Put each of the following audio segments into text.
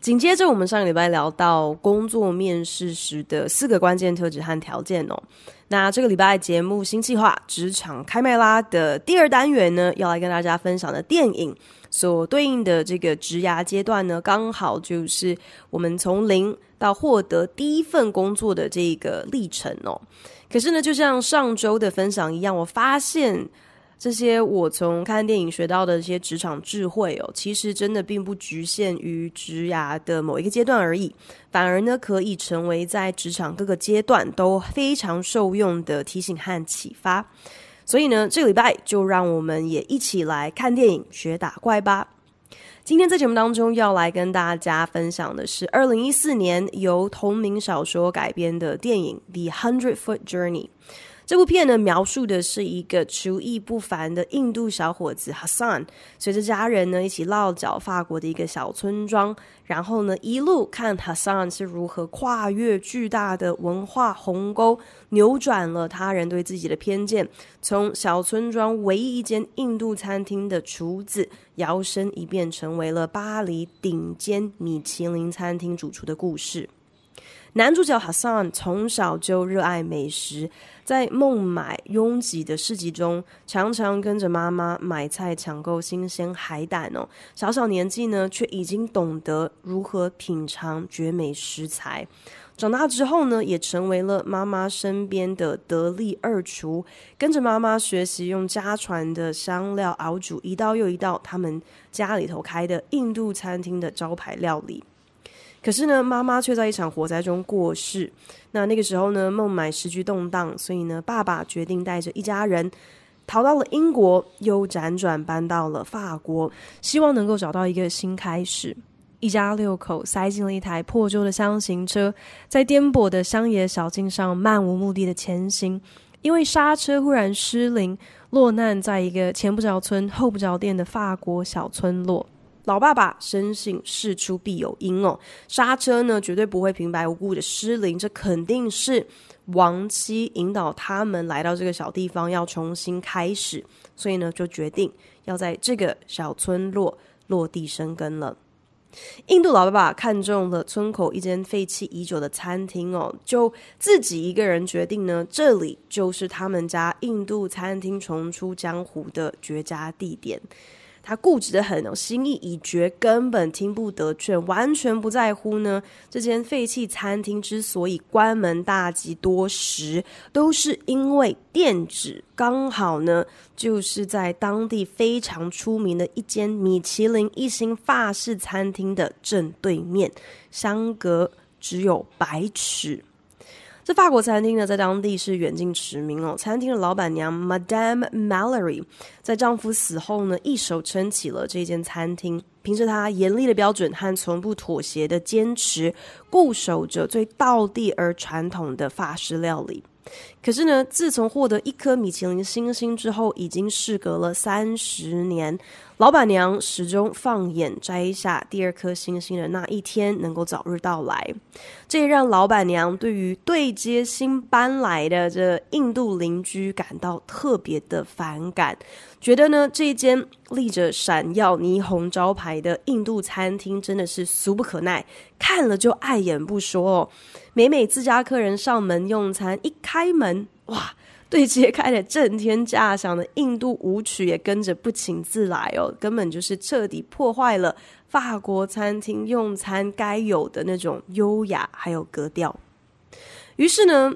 紧接着，我们上个礼拜聊到工作面试时的四个关键特质和条件哦。那这个礼拜节目新计划《职场开麦拉》的第二单元呢，要来跟大家分享的电影所对应的这个职涯阶段呢，刚好就是我们从零到获得第一份工作的这个历程哦。可是呢，就像上周的分享一样，我发现。这些我从看电影学到的一些职场智慧哦，其实真的并不局限于职涯的某一个阶段而已，反而呢，可以成为在职场各个阶段都非常受用的提醒和启发。所以呢，这个礼拜就让我们也一起来看电影学打怪吧。今天在节目当中要来跟大家分享的是二零一四年由同名小说改编的电影《The Hundred Foot Journey》。这部片呢，描述的是一个厨艺不凡的印度小伙子 Hassan，随着家人呢一起落脚法国的一个小村庄，然后呢一路看 Hassan 是如何跨越巨大的文化鸿沟，扭转了他人对自己的偏见，从小村庄唯一一间印度餐厅的厨子，摇身一变成为了巴黎顶尖米其林餐厅主厨的故事。男主角 Hassan 从小就热爱美食。在孟买拥挤的市集中，常常跟着妈妈买菜抢购新鲜海胆哦。小小年纪呢，却已经懂得如何品尝绝美食材。长大之后呢，也成为了妈妈身边的得力二厨，跟着妈妈学习用家传的香料熬煮一道又一道他们家里头开的印度餐厅的招牌料理。可是呢，妈妈却在一场火灾中过世。那那个时候呢，孟买时局动荡，所以呢，爸爸决定带着一家人逃到了英国，又辗转搬到了法国，希望能够找到一个新开始。一家六口塞进了一台破旧的厢型车，在颠簸的乡野小径上漫无目的的前行，因为刹车忽然失灵，落难在一个前不着村后不着店的法国小村落。老爸爸深信事出必有因哦，刹车呢绝对不会平白无故的失灵，这肯定是亡妻引导他们来到这个小地方要重新开始，所以呢就决定要在这个小村落落地生根了。印度老爸爸看中了村口一间废弃已久的餐厅哦，就自己一个人决定呢，这里就是他们家印度餐厅重出江湖的绝佳地点。他固执得很哦，心意已决，根本听不得劝，完全不在乎呢。这间废弃餐厅之所以关门大吉多时，都是因为店址刚好呢，就是在当地非常出名的一间米其林一星法式餐厅的正对面，相隔只有百尺。这法国餐厅呢，在当地是远近驰名哦。餐厅的老板娘 Madame Mallory 在丈夫死后呢，一手撑起了这间餐厅，凭着她严厉的标准和从不妥协的坚持，固守着最道地而传统的法式料理。可是呢，自从获得一颗米其林星星之后，已经事隔了三十年，老板娘始终放眼摘下第二颗星星的那一天能够早日到来。这也让老板娘对于对接新搬来的这印度邻居感到特别的反感，觉得呢，这间立着闪耀霓虹招牌的印度餐厅真的是俗不可耐，看了就碍眼不说哦。每每自家客人上门用餐，一开门，哇，对接开的震天价响的印度舞曲也跟着不请自来哦，根本就是彻底破坏了法国餐厅用餐该有的那种优雅还有格调。于是呢，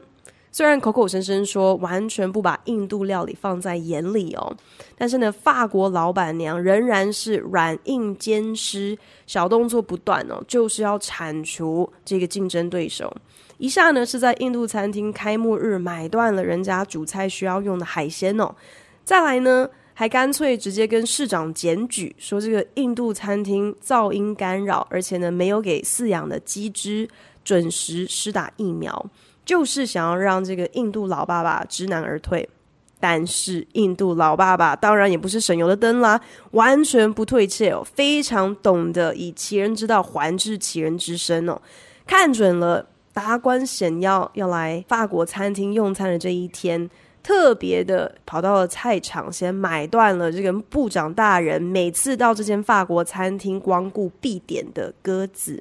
虽然口口声声说完全不把印度料理放在眼里哦，但是呢，法国老板娘仍然是软硬兼施，小动作不断哦，就是要铲除这个竞争对手。一下呢，是在印度餐厅开幕日买断了人家主菜需要用的海鲜哦，再来呢，还干脆直接跟市长检举，说这个印度餐厅噪音干扰，而且呢没有给饲养的鸡只准时施打疫苗，就是想要让这个印度老爸爸知难而退。但是印度老爸爸当然也不是省油的灯啦，完全不退却哦，非常懂得以其人之道还治其人之身哦，看准了达官显要要来法国餐厅用餐的这一天，特别的跑到了菜场，先买断了这个部长大人每次到这间法国餐厅光顾必点的鸽子。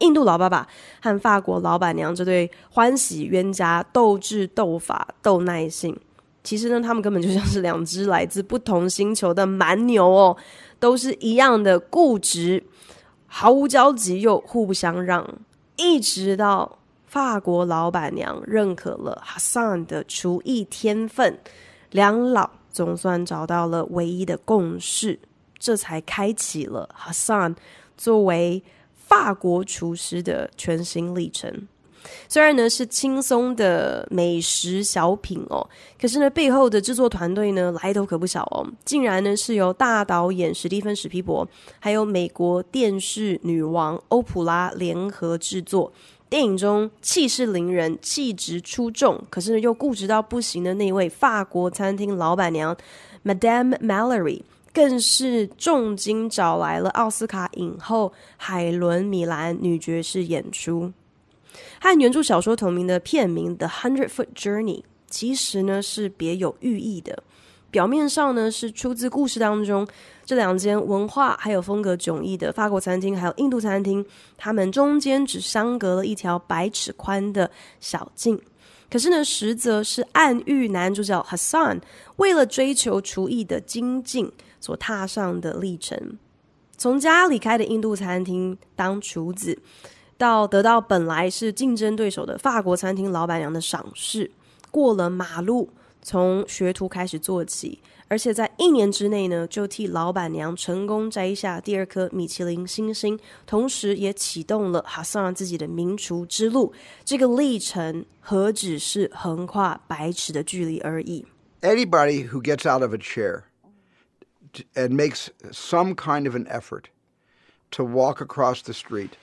印度老爸爸和法国老板娘这对欢喜冤家斗智斗法斗耐性。其实呢，他们根本就像是两只来自不同星球的蛮牛哦，都是一样的固执，毫无交集又互不相让。一直到法国老板娘认可了哈桑的厨艺天分，两老总算找到了唯一的共识，这才开启了哈桑作为法国厨师的全新历程。虽然呢是轻松的美食小品哦，可是呢背后的制作团队呢来头可不小哦，竟然呢是由大导演史蒂芬史匹柏，还有美国电视女王欧普拉联合制作。电影中气势凌人、气质出众，可是呢又固执到不行的那位法国餐厅老板娘 Madame Mallory，更是重金找来了奥斯卡影后海伦米兰女爵士演出。和原著小说同名的片名《The Hundred Foot Journey》其实呢是别有寓意的。表面上呢是出自故事当中这两间文化还有风格迥异的法国餐厅，还有印度餐厅，他们中间只相隔了一条百尺宽的小径。可是呢，实则是暗喻男主角 Hassan 为了追求厨艺的精进所踏上的历程。从家离开的印度餐厅当厨子。到得到本来是竞争对手的法国餐厅老板娘的赏识，过了马路，从学徒开始做起，而且在一年之内呢，就替老板娘成功摘下第二颗米其林星星，同时也启动了哈桑自己的名厨之路。这个历程何止是横跨百尺的距离而已。Anybody who gets out of a chair and makes some kind of an effort to walk across the street.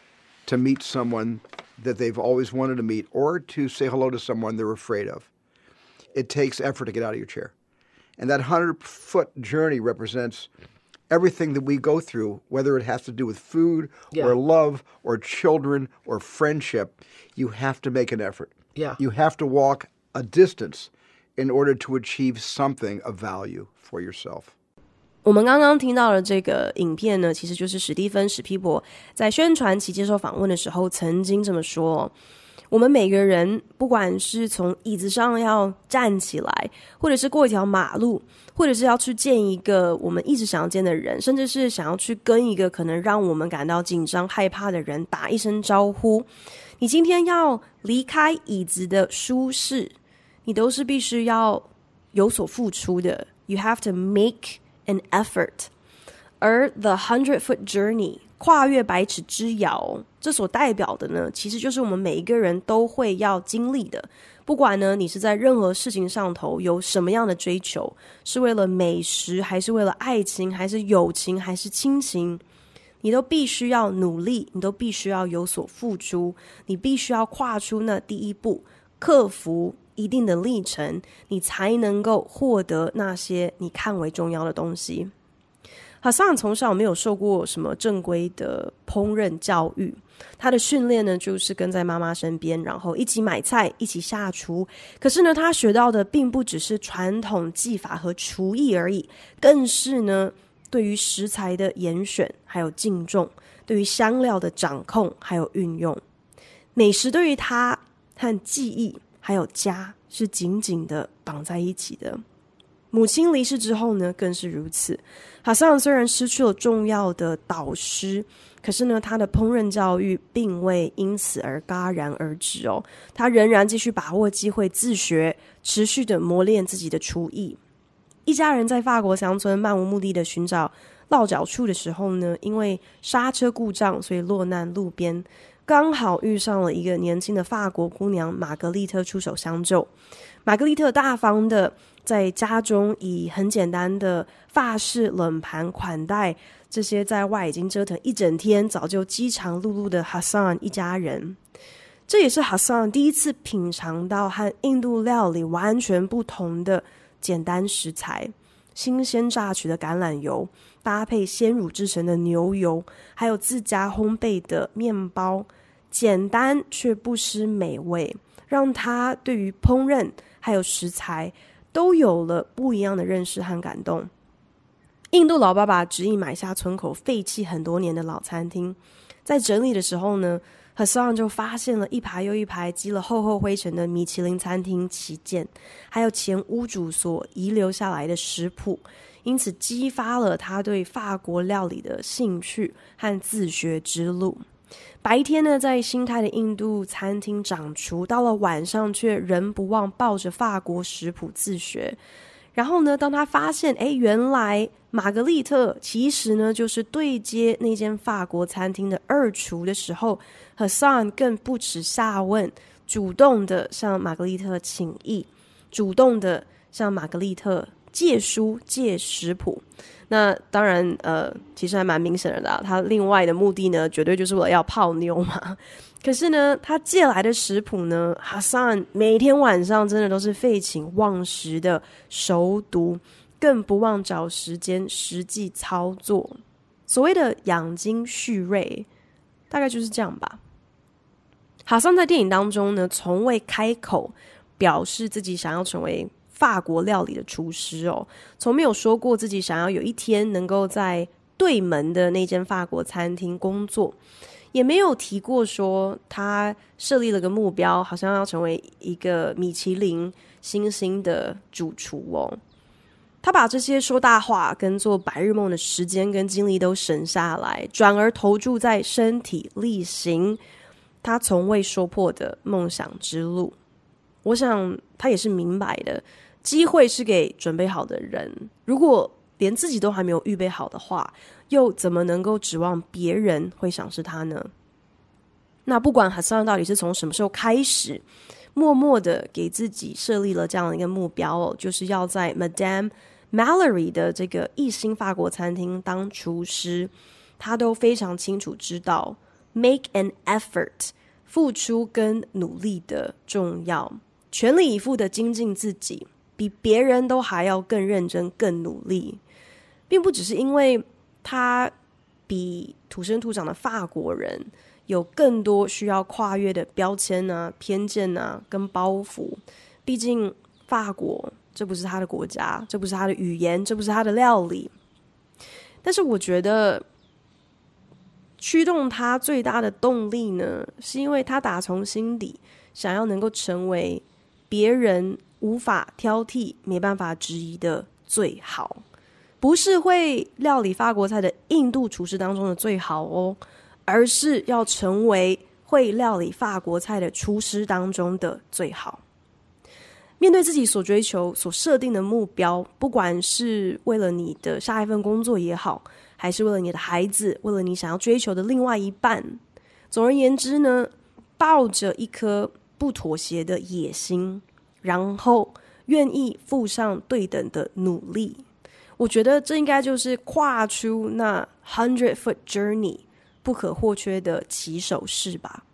to meet someone that they've always wanted to meet or to say hello to someone they're afraid of. It takes effort to get out of your chair. And that 100 foot journey represents everything that we go through, whether it has to do with food yeah. or love or children or friendship. You have to make an effort. Yeah. You have to walk a distance in order to achieve something of value for yourself. 我们刚刚听到的这个影片呢，其实就是史蒂芬史匹柏在宣传期接受访问的时候曾经这么说：我们每个人，不管是从椅子上要站起来，或者是过一条马路，或者是要去见一个我们一直想要见的人，甚至是想要去跟一个可能让我们感到紧张害怕的人打一声招呼，你今天要离开椅子的舒适，你都是必须要有所付出的。You have to make an effort，而 the hundred foot journey 跨越百尺之遥，这所代表的呢，其实就是我们每一个人都会要经历的。不管呢，你是在任何事情上头有什么样的追求，是为了美食，还是为了爱情，还是友情，还是亲情，你都必须要努力，你都必须要有所付出，你必须要跨出那第一步，克服。一定的历程，你才能够获得那些你看为重要的东西。哈桑从小没有受过什么正规的烹饪教育，他的训练呢，就是跟在妈妈身边，然后一起买菜，一起下厨。可是呢，他学到的并不只是传统技法和厨艺而已，更是呢，对于食材的严选，还有敬重，对于香料的掌控，还有运用。美食对于他和记忆。还有家是紧紧的绑在一起的。母亲离世之后呢，更是如此。哈桑虽然失去了重要的导师，可是呢，他的烹饪教育并未因此而戛然而止哦。他仍然继续把握机会自学，持续的磨练自己的厨艺。一家人在法国乡村漫无目的的寻找落脚处的时候呢，因为刹车故障，所以落难路边。刚好遇上了一个年轻的法国姑娘玛格丽特出手相救。玛格丽特大方的在家中以很简单的法式冷盘款待这些在外已经折腾一整天、早就饥肠辘辘的哈桑一家人。这也是哈桑第一次品尝到和印度料理完全不同的简单食材：新鲜榨取的橄榄油搭配鲜乳制成的牛油，还有自家烘焙的面包，简单却不失美味，让他对于烹饪还有食材都有了不一样的认识和感动。印度老爸爸执意买下村口废弃很多年的老餐厅，在整理的时候呢，Hassan 就发现了一排又一排积了厚厚灰尘的米其林餐厅旗舰，还有前屋主所遗留下来的食谱，因此激发了他对法国料理的兴趣和自学之路。白天呢，在新开的印度餐厅掌厨，到了晚上却仍不忘抱着法国食谱自学。然后呢，当他发现，哎，原来玛格丽特其实呢就是对接那间法国餐厅的二厨的时候，Hassan 更不耻下问，主动的向玛格丽特请益，主动的向玛格丽特借书借食谱。那当然，呃，其实还蛮明显的啦，他另外的目的呢，绝对就是为了要泡妞嘛。可是呢，他借来的食谱呢哈桑每天晚上真的都是废寝忘食的熟读，更不忘找时间实际操作。所谓的养精蓄锐，大概就是这样吧。哈桑在电影当中呢，从未开口表示自己想要成为法国料理的厨师哦，从没有说过自己想要有一天能够在对门的那间法国餐厅工作。也没有提过说他设立了个目标，好像要成为一个米其林星星的主厨哦。他把这些说大话跟做白日梦的时间跟精力都省下来，转而投注在身体力行他从未说破的梦想之路。我想他也是明白的，机会是给准备好的人。如果连自己都还没有预备好的话，又怎么能够指望别人会赏识他呢？那不管哈桑到底是从什么时候开始，默默的给自己设立了这样的一个目标哦，就是要在 Madame Mallory 的这个一星法国餐厅当厨师，他都非常清楚知道 make an effort 付出跟努力的重要，全力以赴的精进自己，比别人都还要更认真、更努力。并不只是因为他比土生土长的法国人有更多需要跨越的标签啊、偏见啊跟包袱。毕竟法国这不是他的国家，这不是他的语言，这不是他的料理。但是我觉得驱动他最大的动力呢，是因为他打从心底想要能够成为别人无法挑剔、没办法质疑的最好。不是会料理法国菜的印度厨师当中的最好哦，而是要成为会料理法国菜的厨师当中的最好。面对自己所追求、所设定的目标，不管是为了你的下一份工作也好，还是为了你的孩子，为了你想要追求的另外一半，总而言之呢，抱着一颗不妥协的野心，然后愿意付上对等的努力。我觉得这应该就是跨出那 hundred foot journey 不可或缺的起手式吧。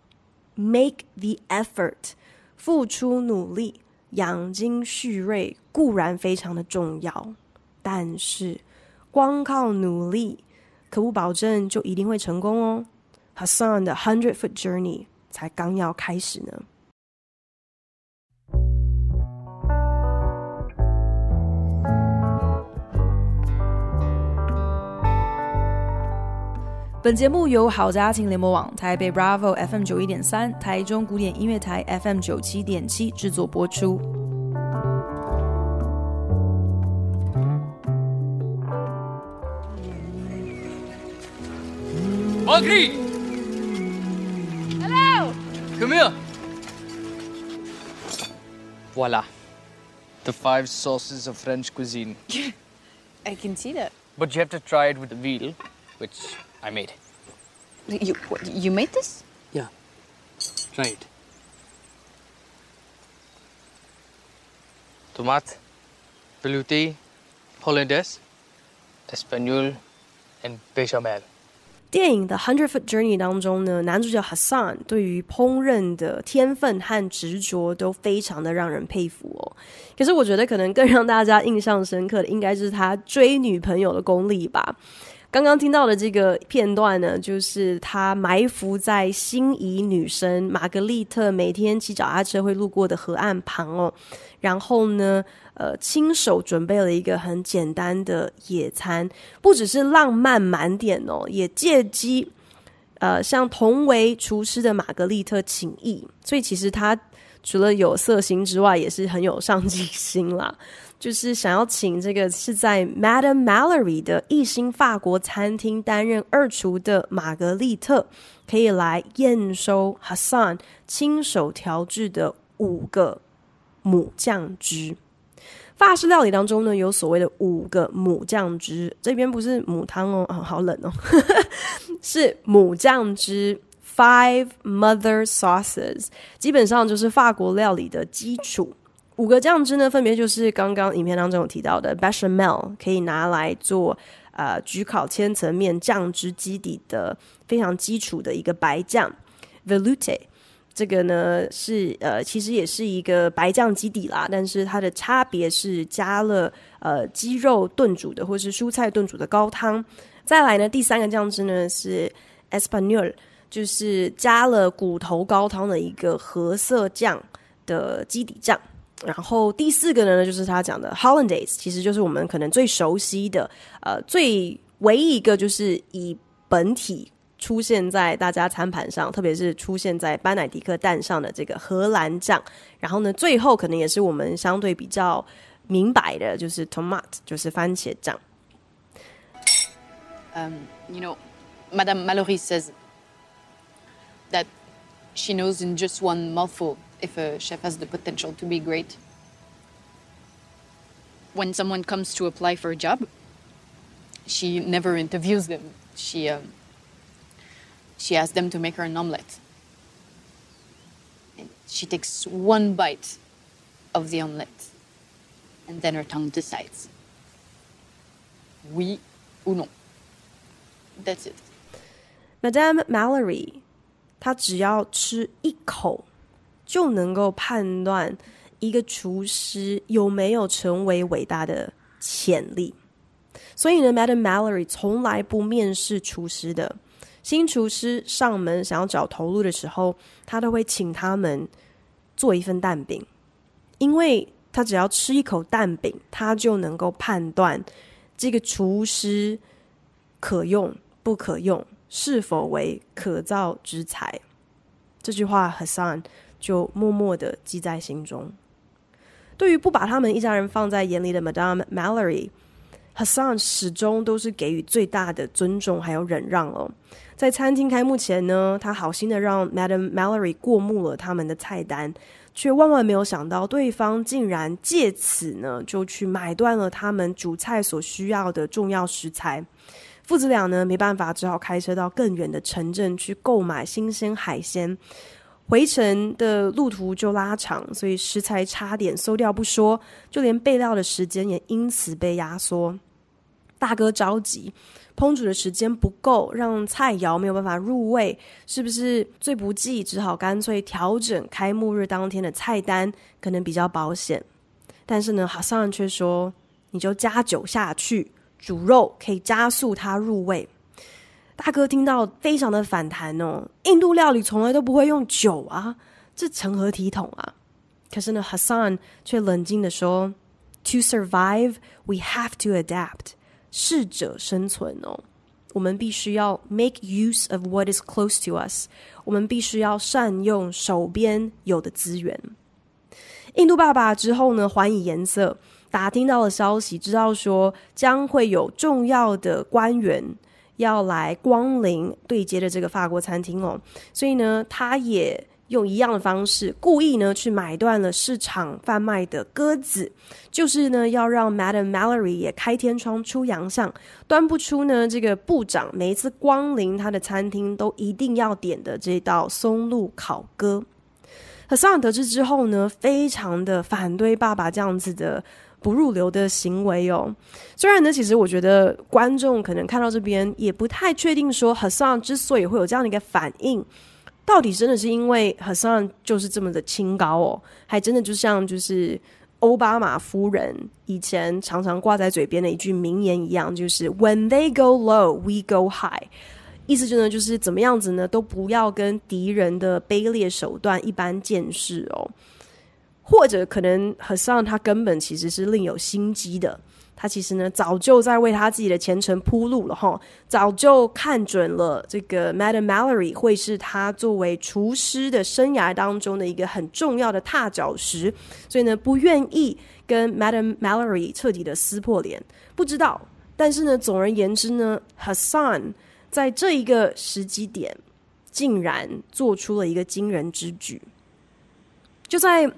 Make the effort，付出努力，养精蓄锐固然非常的重要，但是光靠努力可不保证就一定会成功哦。Hassan 的 hundred foot journey 才刚要开始呢。本节目由好家庭联播网、台北 Bravo FM 九一点三、台中古典音乐台 FM 九七点七制作播出。Marguerite，Hello，Come here，Voila，the five sauces of French cuisine。I can see that。But you have to try it with the veal，which I made. You you made this? Yeah. Right. Tomate, velouté, hollandaise, espagnole, and bechamel. 电影的《Hundred Foot Journey》当中呢，男主角 Hassan 对于烹饪的天分和执着都非常的让人佩服哦。可是我觉得可能更让大家印象深刻的，应该是他追女朋友的功力吧。 刚刚听到的这个片段呢，就是他埋伏在心仪女生玛格丽特每天骑脚踏车会路过的河岸旁哦，然后呢，呃，亲手准备了一个很简单的野餐，不只是浪漫满点哦，也借机呃向同为厨师的玛格丽特请益，所以其实他除了有色心之外，也是很有上进心啦。就是想要请这个是在 Madame Mallory 的一星法国餐厅担任二厨的玛格丽特，可以来验收 Hassan 亲手调制的五个母酱汁。法式料理当中呢，有所谓的五个母酱汁，这边不是母汤哦，哦，好冷哦，是母酱汁 （Five Mother Sauces），基本上就是法国料理的基础。五个酱汁呢，分别就是刚刚影片当中有提到的 bechamel，可以拿来做呃焗烤千层面酱汁基底的非常基础的一个白酱 velouté，这个呢是呃其实也是一个白酱基底啦，但是它的差别是加了呃鸡肉炖煮的或是蔬菜炖煮的高汤。再来呢，第三个酱汁呢是 espagnole，就是加了骨头高汤的一个褐色酱的基底酱。然后第四个呢，就是他讲的 Hollandaise，其实就是我们可能最熟悉的，呃，最唯一一个就是以本体出现在大家餐盘上，特别是出现在班乃迪克蛋上的这个荷兰酱。然后呢，最后可能也是我们相对比较明白的，就是 tomato 就是番茄酱。Um, you know, Madame Mallory says that she knows in just one mouthful. if a chef has the potential to be great. When someone comes to apply for a job, she never interviews them. She, um, she asks them to make her an omelette. And she takes one bite of the omelette, and then her tongue decides oui ou non. That's it. Madame Mallory，她只要吃一口。 就能够判断一个厨师有没有成为伟大的潜力。所以呢，Madam Mallory 从来不面试厨师的。新厨师上门想要找头路的时候，他都会请他们做一份蛋饼，因为他只要吃一口蛋饼，他就能够判断这个厨师可用不可用，是否为可造之材。这句话，Hassan。就默默的记在心中。对于不把他们一家人放在眼里的 Madame Mallory，Hassan 始终都是给予最大的尊重还有忍让哦。在餐厅开幕前呢，他好心的让 Madame Mallory 过目了他们的菜单，却万万没有想到对方竟然借此呢就去买断了他们煮菜所需要的重要食材。父子俩呢没办法，只好开车到更远的城镇去购买新鲜海鲜。回程的路途就拉长，所以食材差点馊掉不说，就连备料的时间也因此被压缩。大哥着急，烹煮的时间不够，让菜肴没有办法入味，是不是最不济？只好干脆调整开幕日当天的菜单，可能比较保险。但是呢，哈桑却说：“你就加酒下去，煮肉可以加速它入味。”大哥听到非常的反弹哦，印度料理从来都不会用酒啊，这成何体统啊？可是呢，Hassan 却冷静的说：“To survive, we have to adapt。适者生存哦，我们必须要 make use of what is close to us。我们必须要善用手边有的资源。”印度爸爸之后呢，还以颜色，打听到了消息，知道说将会有重要的官员。要来光临对接的这个法国餐厅哦，所以呢，他也用一样的方式，故意呢去买断了市场贩卖的鸽子，就是呢要让 Madame Mallory 也开天窗出洋相，端不出呢这个部长每一次光临他的餐厅都一定要点的这道松露烤鸽。h a s a n 得知之后呢，非常的反对爸爸这样子的不入流的行为哦。虽然呢，其实我觉得观众可能看到这边也不太确定，说 Hassan 之所以会有这样的一个反应。到底真的是因为 Hassan 就是这么的清高哦，还真的就像就是欧巴马夫人以前常常挂在嘴边的一句名言一样，就是 When they go low, we go high。意思就呢，就是怎么样子呢，都不要跟敌人的卑劣手段一般见识哦。或者可能 Hassan 他根本其实是另有心机的。他其实呢，早就在为他自己的前程铺路了哈，早就看准了这个 Madame Mallory 会是他作为厨师的生涯当中的一个很重要的踏脚石，所以呢，不愿意跟 Madame Mallory 彻底的撕破脸。不知道，但是呢，总而言之呢，Hassan 在这一个时机点，竟然做出了一个惊人之举，就在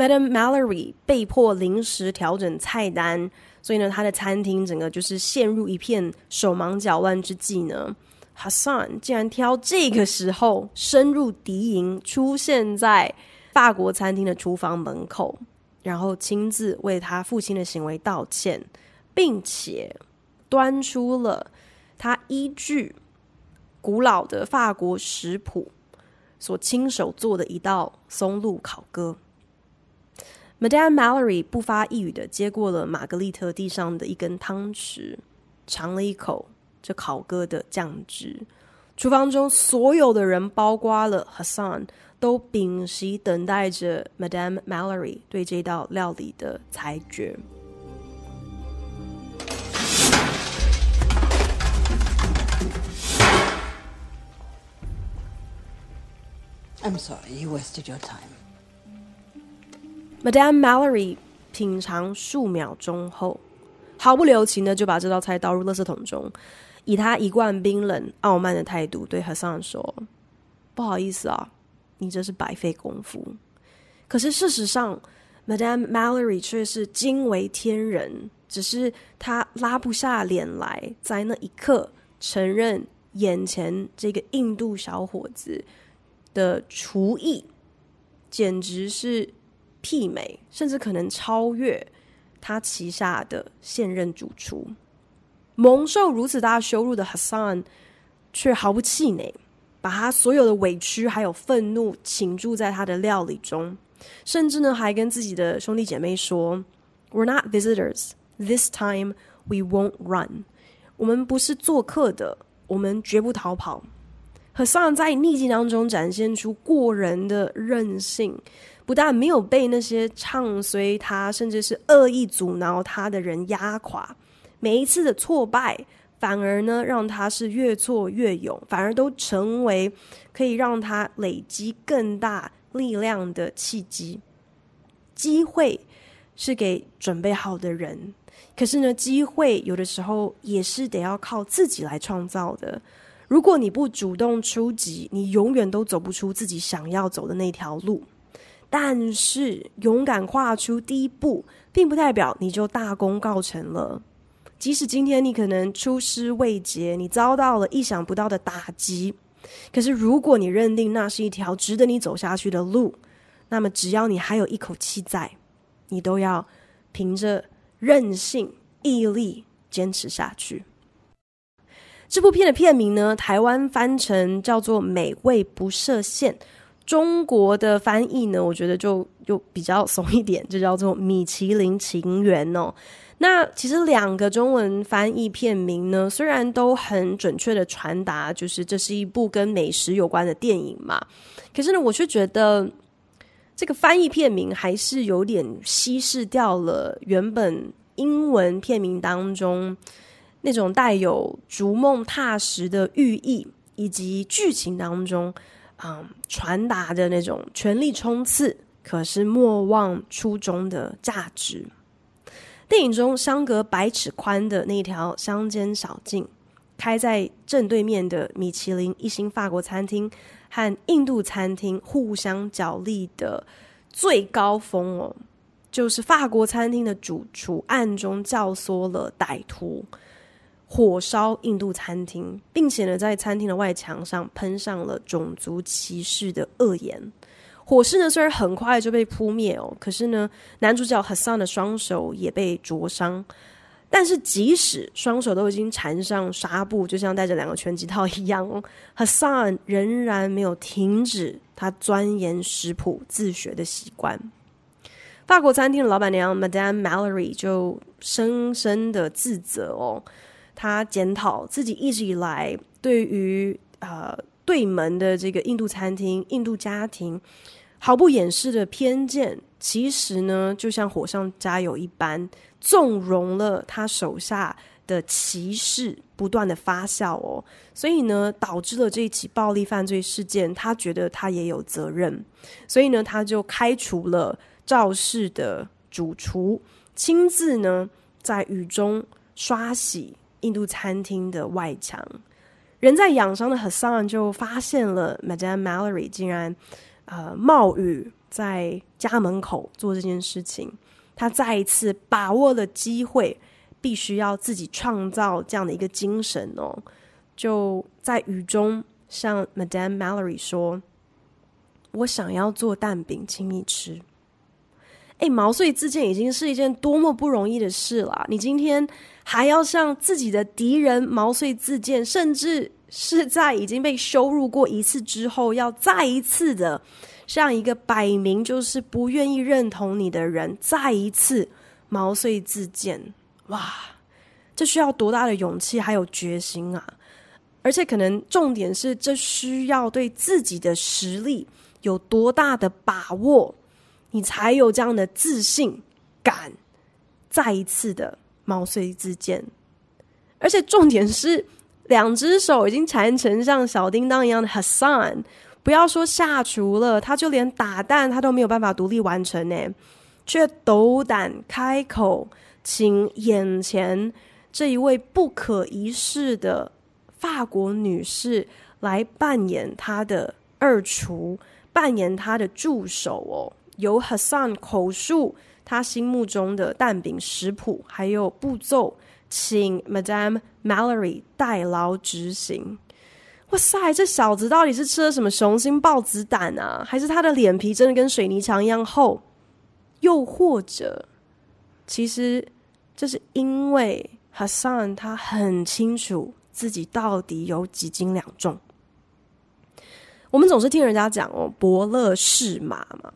Madam Mallory 被迫临时调整菜单。所以呢，他的餐厅整个就是陷入一片手忙脚乱之际呢，Hassan 竟然挑这个时候深入敌营，出现在法国餐厅的厨房门口，然后亲自为他父亲的行为道歉，并且端出了他依据古老的法国食谱所亲手做的一道松露烤鸽。Madame Mallory 不发一语的接过了玛格丽特地上的一根汤匙，尝了一口这烤鸽的酱汁。厨房中所有的人，包括了 Hassan，都屏息等待着 Madame Mallory 对这道料理的裁决。I'm sorry, you wasted your time. Madame Mallory 品尝数秒钟后，毫不留情的就把这道菜倒入垃圾桶中，以他一贯冰冷傲慢的态度对 Hassan 说：“不好意思啊，你这是白费功夫。”可是事实上，Madame Mallory 却是惊为天人，只是他拉不下脸来，在那一刻承认眼前这个印度小伙子的厨艺简直是。媲美，甚至可能超越他旗下的现任主厨。蒙受如此大羞辱的 Hassan 却毫不气馁，把他所有的委屈还有愤怒倾注在他的料理中，甚至呢还跟自己的兄弟姐妹说：“We're not visitors. This time we won't run.” 我们不是做客的，我们绝不逃跑。Hassan 在逆境当中展现出过人的韧性。不但没有被那些唱衰他，甚至是恶意阻挠他的人压垮，每一次的挫败，反而呢让他是越挫越勇，反而都成为可以让他累积更大力量的契机。机会是给准备好的人，可是呢，机会有的时候也是得要靠自己来创造的。如果你不主动出击，你永远都走不出自己想要走的那条路。但是，勇敢跨出第一步，并不代表你就大功告成了。即使今天你可能出师未捷，你遭到了意想不到的打击，可是如果你认定那是一条值得你走下去的路，那么只要你还有一口气在，你都要凭着韧性、毅力坚持下去。这部片的片名呢，台湾翻成叫做《美味不设限》。中国的翻译呢，我觉得就就比较怂一点，就叫做《米其林情缘》哦。那其实两个中文翻译片名呢，虽然都很准确的传达，就是这是一部跟美食有关的电影嘛，可是呢，我却觉得这个翻译片名还是有点稀释掉了原本英文片名当中那种带有逐梦踏实的寓意，以及剧情当中。嗯，传达的那种全力冲刺，可是莫忘初衷的价值。电影中相隔百尺宽的那条乡间小径，开在正对面的米其林一星法国餐厅和印度餐厅互相角力的最高峰哦，就是法国餐厅的主厨暗中教唆了歹徒火烧印度餐厅，并且呢，在餐厅的外墙上喷上了种族歧视的恶言。火势呢，虽然很快就被扑灭哦，可是呢，男主角 Hassan 的双手也被灼伤。但是，即使双手都已经缠上纱布，就像戴着两个拳击套一样，Hassan 仍然没有停止他钻研食谱、自学的习惯。法国餐厅的老板娘 Madame Mallory 就深深的自责哦，他检讨自己一直以来对于呃对门的这个印度餐厅、印度家庭。毫不掩饰的偏见，其实呢，就像火上加油一般，纵容了他手下的歧视不断的发酵哦，所以呢，导致了这一起暴力犯罪事件。他觉得他也有责任，所以呢，他就开除了肇事的主厨，亲自呢在雨中刷洗印度餐厅的外墙。人在养伤的 Hassan 就发现了 Madame Mallory 竟然。呃，冒雨在家门口做这件事情，他再一次把握了机会，必须要自己创造这样的一个精神哦。就在雨中向 Madame Mallory 说：“我想要做蛋饼，请你吃。”哎，毛遂自荐已经是一件多么不容易的事了，你今天还要向自己的敌人毛遂自荐，甚至。是在已经被羞辱过一次之后，要再一次的向一个摆明就是不愿意认同你的人，再一次毛遂自荐。哇，这需要多大的勇气还有决心啊！而且可能重点是，这需要对自己的实力有多大的把握，你才有这样的自信，敢再一次的毛遂自荐。而且重点是。两只手已经缠成像小叮当一样的 Hassan，不要说下厨了，他就连打蛋他都没有办法独立完成呢，却斗胆开口请眼前这一位不可一世的法国女士来扮演他的二厨，扮演他的助手哦，由 Hassan 口述他心目中的蛋饼食谱还有步骤。请 Madame Mallory 代劳执行。哇塞，这小子到底是吃了什么雄心豹子胆啊？还是他的脸皮真的跟水泥墙一样厚？又或者，其实这是因为 Hassan 他很清楚自己到底有几斤两重。我们总是听人家讲哦，伯乐是马嘛，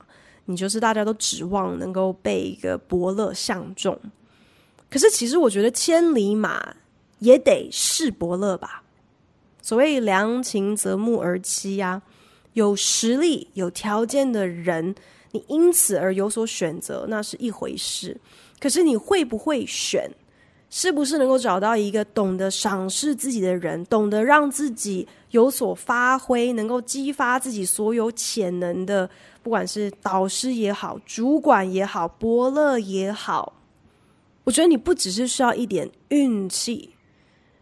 你就是大家都指望能够被一个伯乐相中。可是，其实我觉得千里马也得是伯乐吧。所谓良禽择木而栖呀，有实力、有条件的人，你因此而有所选择，那是一回事。可是，你会不会选？是不是能够找到一个懂得赏识自己的人，懂得让自己有所发挥，能够激发自己所有潜能的，不管是导师也好，主管也好，伯乐也好。我觉得你不只是需要一点运气，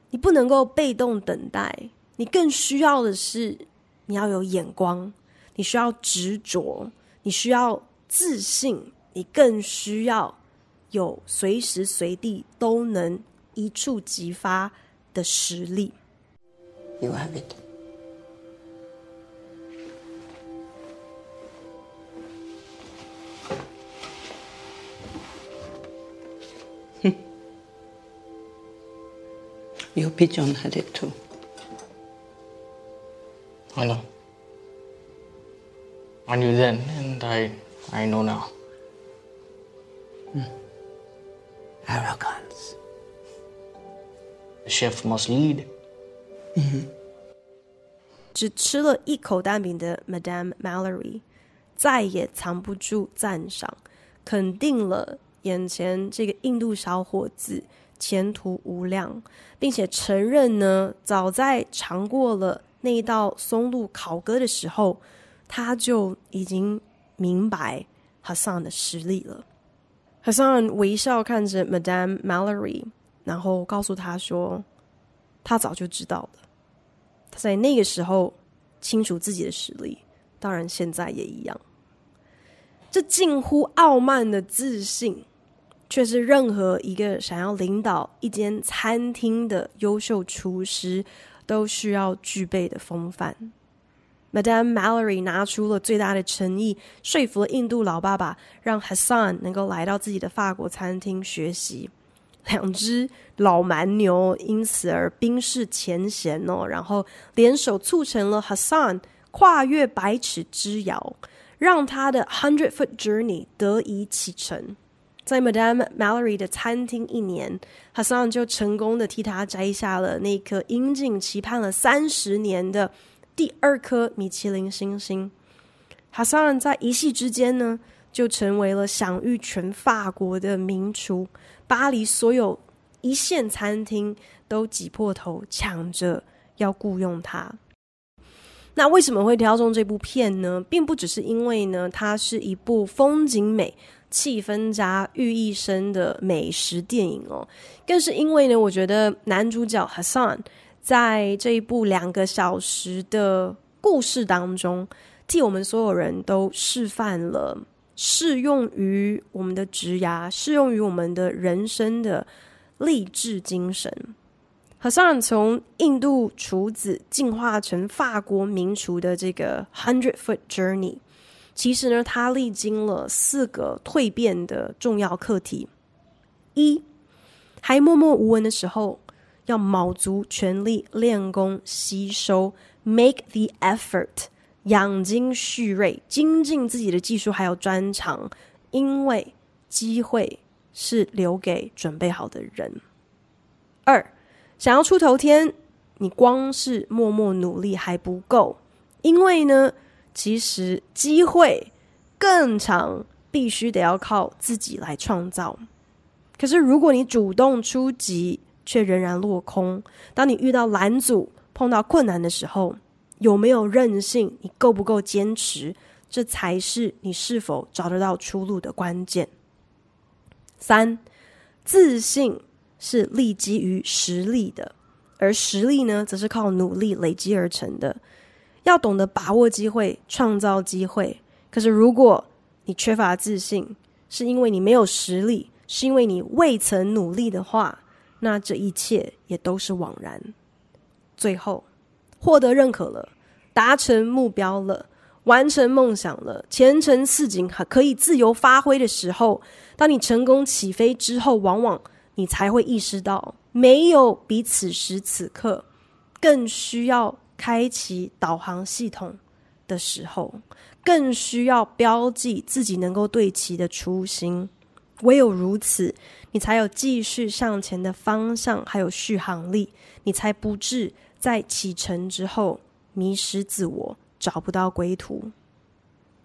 你不能够被动等待，你更需要的是你要有眼光，你需要执着，你需要自信，你更需要有随时随地都能一触即发的实力。You have it. Your pigeon had it too. Hello. I knew then, and I, I know now. Arrogance. The chef must lead. 只吃了一口蛋饼的 Madame Mallory 再也藏不住赞赏，肯定了眼前这个印度小伙子。前途无量，并且承认呢，早在尝过了那一道松露烤鸽的时候，他就已经明白 Hassan 的实力了。Hassan 微笑看着 Madame Mallory，然后告诉他说他早就知道了。他在那个时候清楚自己的实力，当然现在也一样。这近乎傲慢的自信，却是任何一个想要领导一间餐厅的优秀厨师都需要具备的风范。Madame Mallory 拿出了最大的诚意，说服了印度老爸爸，让 Hassan 能够来到自己的法国餐厅学习。两只老蛮牛因此而冰释前嫌哦，然后联手促成了 Hassan 跨越百尺之遥。让他的 Hundred Foot Journey 得以启程，在 Madame Mallory 的餐厅一年，Hassan 就成功的替他摘下了那颗引颈期盼了三十年的第二颗米其林星星。哈桑在一夕之间呢，就成为了享誉全法国的名厨，巴黎所有一线餐厅都挤破头抢着要雇佣他。那为什么会挑中这部片呢？并不只是因为呢，它是一部风景美、气氛佳、寓意深的美食电影哦，更是因为呢，我觉得男主角 Hassan 在这一部两个小时的故事当中，替我们所有人都示范了适用于我们的职涯、适用于我们的人生的励志精神。和尚从印度厨子进化成法国名厨的这个 Hundred Foot Journey，其实呢，他历经了四个蜕变的重要课题：一，还默默无闻的时候，要卯足全力练功吸收，make the effort，养精蓄锐，精进自己的技术还有专长，因为机会是留给准备好的人。二。想要出头天，你光是默默努力还不够，因为呢，其实机会更长必须得要靠自己来创造。可是如果你主动出击，却仍然落空，当你遇到拦阻、碰到困难的时候，有没有韧性？你够不够坚持？这才是你是否找得到出路的关键。三，自信。是立基于实力的，而实力呢，则是靠努力累积而成的。要懂得把握机会，创造机会。可是，如果你缺乏自信，是因为你没有实力，是因为你未曾努力的话，那这一切也都是枉然。最后，获得认可了，达成目标了，完成梦想了，前程似锦，可以自由发挥的时候，当你成功起飞之后，往往。你才会意识到，没有比此时此刻更需要开启导航系统的时候，更需要标记自己能够对齐的初心。唯有如此，你才有继续向前的方向，还有续航力，你才不至在启程之后迷失自我，找不到归途。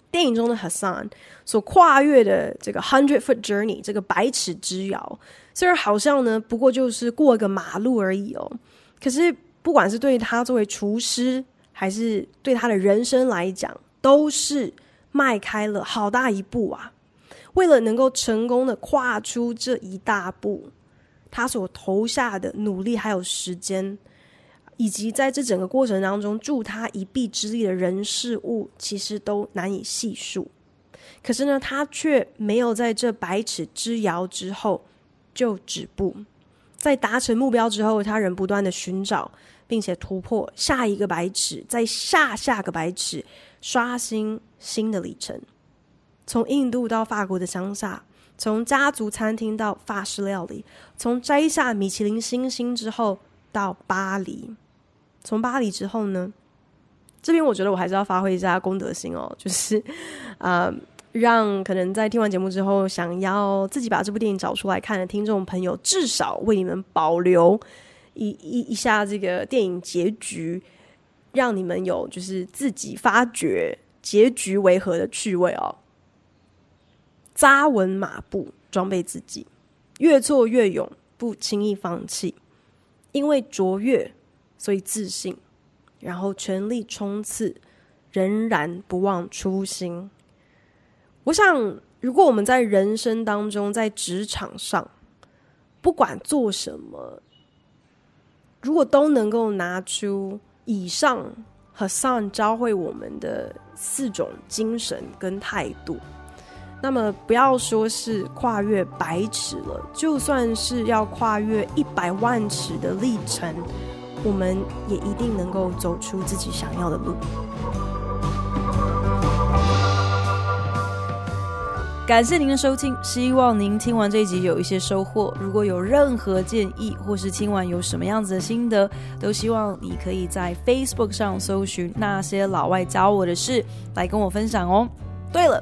电影中的 Hassan 所跨越的这个 Hundred Foot Journey，这个百尺之遥，虽然好像呢，不过就是过个马路而已哦。可是，不管是对他作为厨师，还是对他的人生来讲，都是迈开了好大一步啊！为了能够成功的跨出这一大步，他所投下的努力还有时间。以及在这整个过程当中助他一臂之力的人事物，其实都难以细数。可是呢，他却没有在这百尺之遥之后就止步，在达成目标之后，他仍不断的寻找，并且突破下一个百尺，在下下个百尺，刷新新的里程。从印度到法国的乡下，从家族餐厅到法式料理，从摘下米其林星星之后到巴黎。从巴黎之后呢，这边我觉得我还是要发挥一下公德心哦，就是啊、呃，让可能在听完节目之后想要自己把这部电影找出来看的听众朋友，至少为你们保留一一一下这个电影结局，让你们有就是自己发掘结局为何的趣味哦。扎稳马步，装备自己，越挫越勇，不轻易放弃，因为卓越。所以自信，然后全力冲刺，仍然不忘初心。我想，如果我们在人生当中，在职场上，不管做什么，如果都能够拿出以上和上教会我们的四种精神跟态度，那么不要说是跨越百尺了，就算是要跨越一百万尺的历程，我们也一定能够走出自己想要的路。感谢您的收听，希望您听完这一集有一些收获。如果有任何建议，或是听完有什么样子的心得，都希望你可以在 Facebook 上搜寻那些老外教我的事，来跟我分享哦。对了，